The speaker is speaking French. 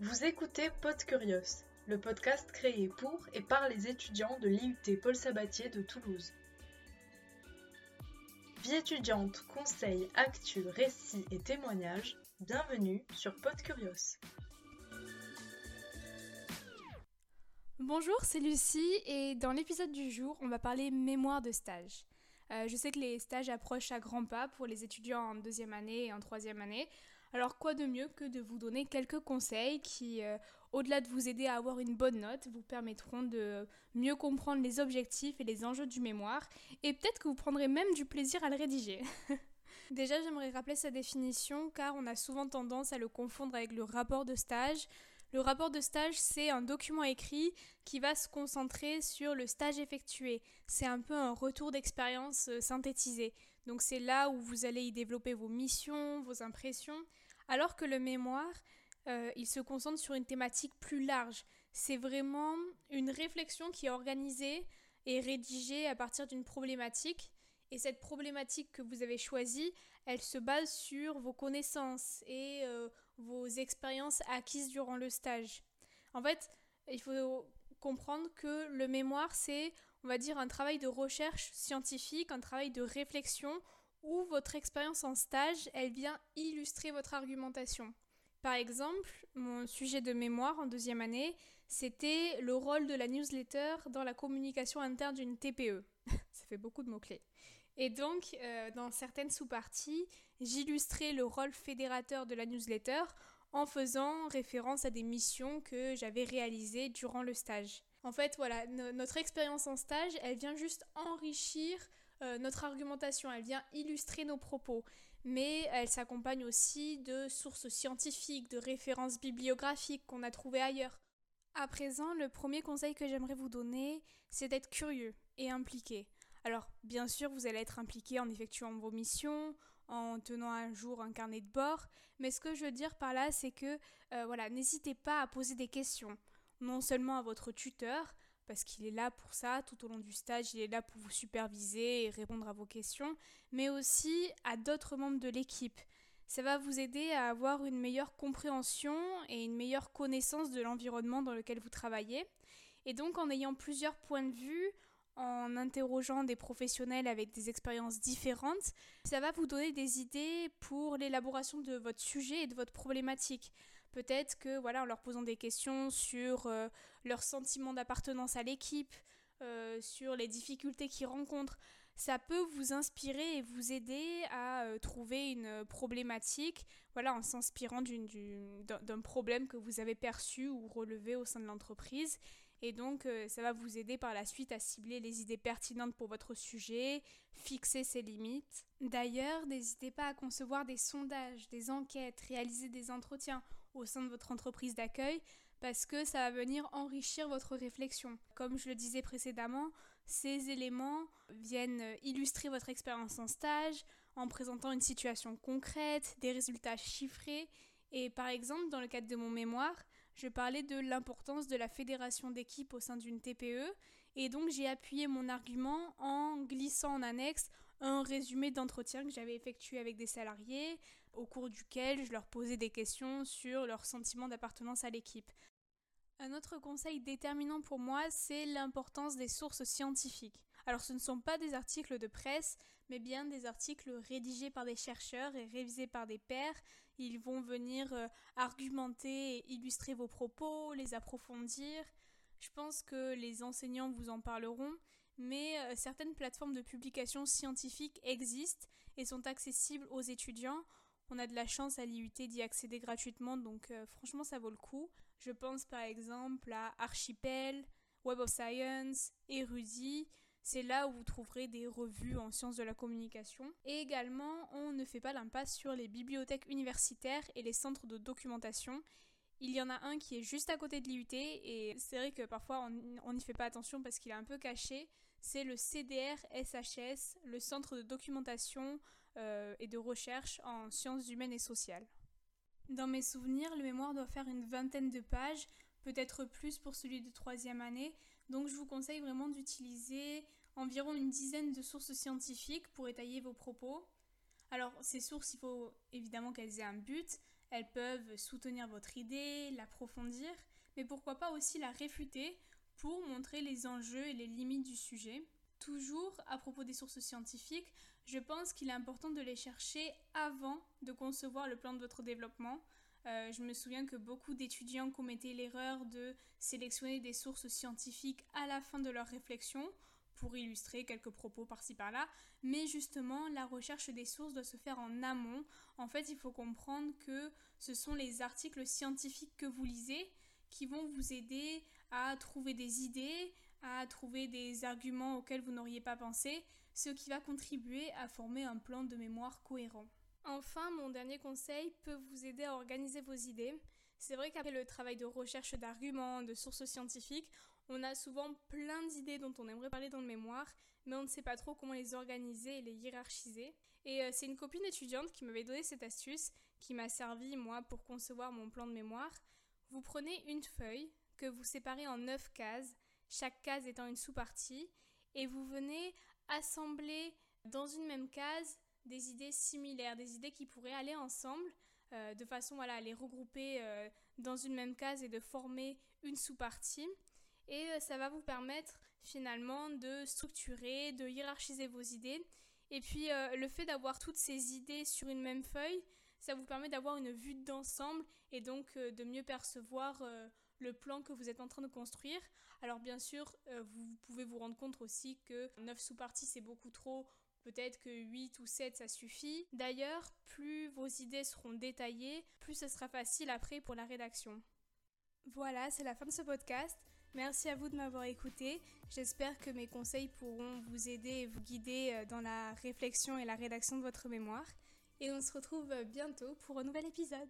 Vous écoutez Pod Curios, le podcast créé pour et par les étudiants de l'IUT Paul Sabatier de Toulouse. Vie étudiante, conseils, actus, récits et témoignages, bienvenue sur Pod Curios. Bonjour, c'est Lucie et dans l'épisode du jour, on va parler mémoire de stage. Euh, je sais que les stages approchent à grands pas pour les étudiants en deuxième année et en troisième année. Alors quoi de mieux que de vous donner quelques conseils qui, euh, au-delà de vous aider à avoir une bonne note, vous permettront de mieux comprendre les objectifs et les enjeux du mémoire, et peut-être que vous prendrez même du plaisir à le rédiger. Déjà, j'aimerais rappeler sa définition car on a souvent tendance à le confondre avec le rapport de stage. Le rapport de stage, c'est un document écrit qui va se concentrer sur le stage effectué. C'est un peu un retour d'expérience euh, synthétisé. Donc c'est là où vous allez y développer vos missions, vos impressions, alors que le mémoire, euh, il se concentre sur une thématique plus large. C'est vraiment une réflexion qui est organisée et rédigée à partir d'une problématique. Et cette problématique que vous avez choisie, elle se base sur vos connaissances et euh, vos expériences acquises durant le stage. En fait, il faut comprendre que le mémoire, c'est, on va dire, un travail de recherche scientifique, un travail de réflexion où votre expérience en stage, elle vient illustrer votre argumentation. Par exemple, mon sujet de mémoire en deuxième année, c'était le rôle de la newsletter dans la communication interne d'une TPE. Ça fait beaucoup de mots-clés. Et donc, euh, dans certaines sous-parties, j'illustrais le rôle fédérateur de la newsletter en faisant référence à des missions que j'avais réalisées durant le stage. En fait, voilà, notre expérience en stage, elle vient juste enrichir euh, notre argumentation, elle vient illustrer nos propos, mais elle s'accompagne aussi de sources scientifiques, de références bibliographiques qu'on a trouvées ailleurs. À présent, le premier conseil que j'aimerais vous donner, c'est d'être curieux et impliqué. Alors, bien sûr, vous allez être impliqué en effectuant vos missions, en tenant un jour un carnet de bord, mais ce que je veux dire par là, c'est que, euh, voilà, n'hésitez pas à poser des questions, non seulement à votre tuteur, parce qu'il est là pour ça tout au long du stage, il est là pour vous superviser et répondre à vos questions, mais aussi à d'autres membres de l'équipe. Ça va vous aider à avoir une meilleure compréhension et une meilleure connaissance de l'environnement dans lequel vous travaillez. Et donc en ayant plusieurs points de vue, en interrogeant des professionnels avec des expériences différentes, ça va vous donner des idées pour l'élaboration de votre sujet et de votre problématique. Peut-être que voilà, en leur posant des questions sur euh, leur sentiment d'appartenance à l'équipe, euh, sur les difficultés qu'ils rencontrent, ça peut vous inspirer et vous aider à euh, trouver une problématique, voilà, en s'inspirant d'un problème que vous avez perçu ou relevé au sein de l'entreprise et donc, euh, ça va vous aider par la suite à cibler les idées pertinentes pour votre sujet, fixer ses limites. D'ailleurs, n'hésitez pas à concevoir des sondages, des enquêtes, réaliser des entretiens au sein de votre entreprise d'accueil parce que ça va venir enrichir votre réflexion. Comme je le disais précédemment, ces éléments viennent illustrer votre expérience en stage en présentant une situation concrète, des résultats chiffrés et par exemple, dans le cadre de mon mémoire, je parlais de l'importance de la fédération d'équipe au sein d'une TPE, et donc j'ai appuyé mon argument en glissant en annexe un résumé d'entretien que j'avais effectué avec des salariés, au cours duquel je leur posais des questions sur leur sentiment d'appartenance à l'équipe. Un autre conseil déterminant pour moi, c'est l'importance des sources scientifiques. Alors ce ne sont pas des articles de presse, mais bien des articles rédigés par des chercheurs et révisés par des pairs. Ils vont venir euh, argumenter et illustrer vos propos, les approfondir. Je pense que les enseignants vous en parleront, mais euh, certaines plateformes de publication scientifiques existent et sont accessibles aux étudiants. On a de la chance à l'IUT d'y accéder gratuitement, donc euh, franchement ça vaut le coup. Je pense par exemple à Archipel, Web of Science, Érudit. C'est là où vous trouverez des revues en sciences de la communication. Et également, on ne fait pas l'impasse sur les bibliothèques universitaires et les centres de documentation. Il y en a un qui est juste à côté de l'IUT et c'est vrai que parfois on n'y fait pas attention parce qu'il est un peu caché. C'est le CDR SHS, le centre de documentation euh, et de recherche en sciences humaines et sociales. Dans mes souvenirs, le mémoire doit faire une vingtaine de pages, peut-être plus pour celui de troisième année, donc je vous conseille vraiment d'utiliser environ une dizaine de sources scientifiques pour étayer vos propos. Alors ces sources, il faut évidemment qu'elles aient un but, Elles peuvent soutenir votre idée, l'approfondir, mais pourquoi pas aussi la réfuter pour montrer les enjeux et les limites du sujet. Toujours à propos des sources scientifiques, je pense qu'il est important de les chercher avant de concevoir le plan de votre développement. Euh, je me souviens que beaucoup d'étudiants commettaient l'erreur de sélectionner des sources scientifiques à la fin de leur réflexion pour illustrer quelques propos par-ci par-là, mais justement la recherche des sources doit se faire en amont. En fait, il faut comprendre que ce sont les articles scientifiques que vous lisez qui vont vous aider à trouver des idées, à trouver des arguments auxquels vous n'auriez pas pensé, ce qui va contribuer à former un plan de mémoire cohérent. Enfin, mon dernier conseil peut vous aider à organiser vos idées. C'est vrai qu'après le travail de recherche d'arguments, de sources scientifiques, on a souvent plein d'idées dont on aimerait parler dans le mémoire, mais on ne sait pas trop comment les organiser et les hiérarchiser. Et euh, c'est une copine étudiante qui m'avait donné cette astuce, qui m'a servi, moi, pour concevoir mon plan de mémoire. Vous prenez une feuille que vous séparez en 9 cases, chaque case étant une sous-partie, et vous venez assembler dans une même case des idées similaires, des idées qui pourraient aller ensemble, euh, de façon à les regrouper euh, dans une même case et de former une sous-partie. Et euh, ça va vous permettre finalement de structurer, de hiérarchiser vos idées. Et puis le fait d'avoir toutes ces idées sur une même feuille, ça vous permet d'avoir une vue d'ensemble et donc de mieux percevoir le plan que vous êtes en train de construire. Alors bien sûr, euh, vous pouvez vous rendre compte aussi que 9 sous-parties c'est beaucoup trop, peut-être que 8 ou 7 ça suffit. D'ailleurs, plus vos idées seront détaillées, plus ce sera facile après pour la rédaction. Voilà, c'est la fin de ce podcast. Merci à vous de m'avoir écouté. J'espère que mes conseils pourront vous aider et vous guider euh, dans la réflexion et la rédaction de votre mémoire. Et on se retrouve bientôt pour un nouvel épisode.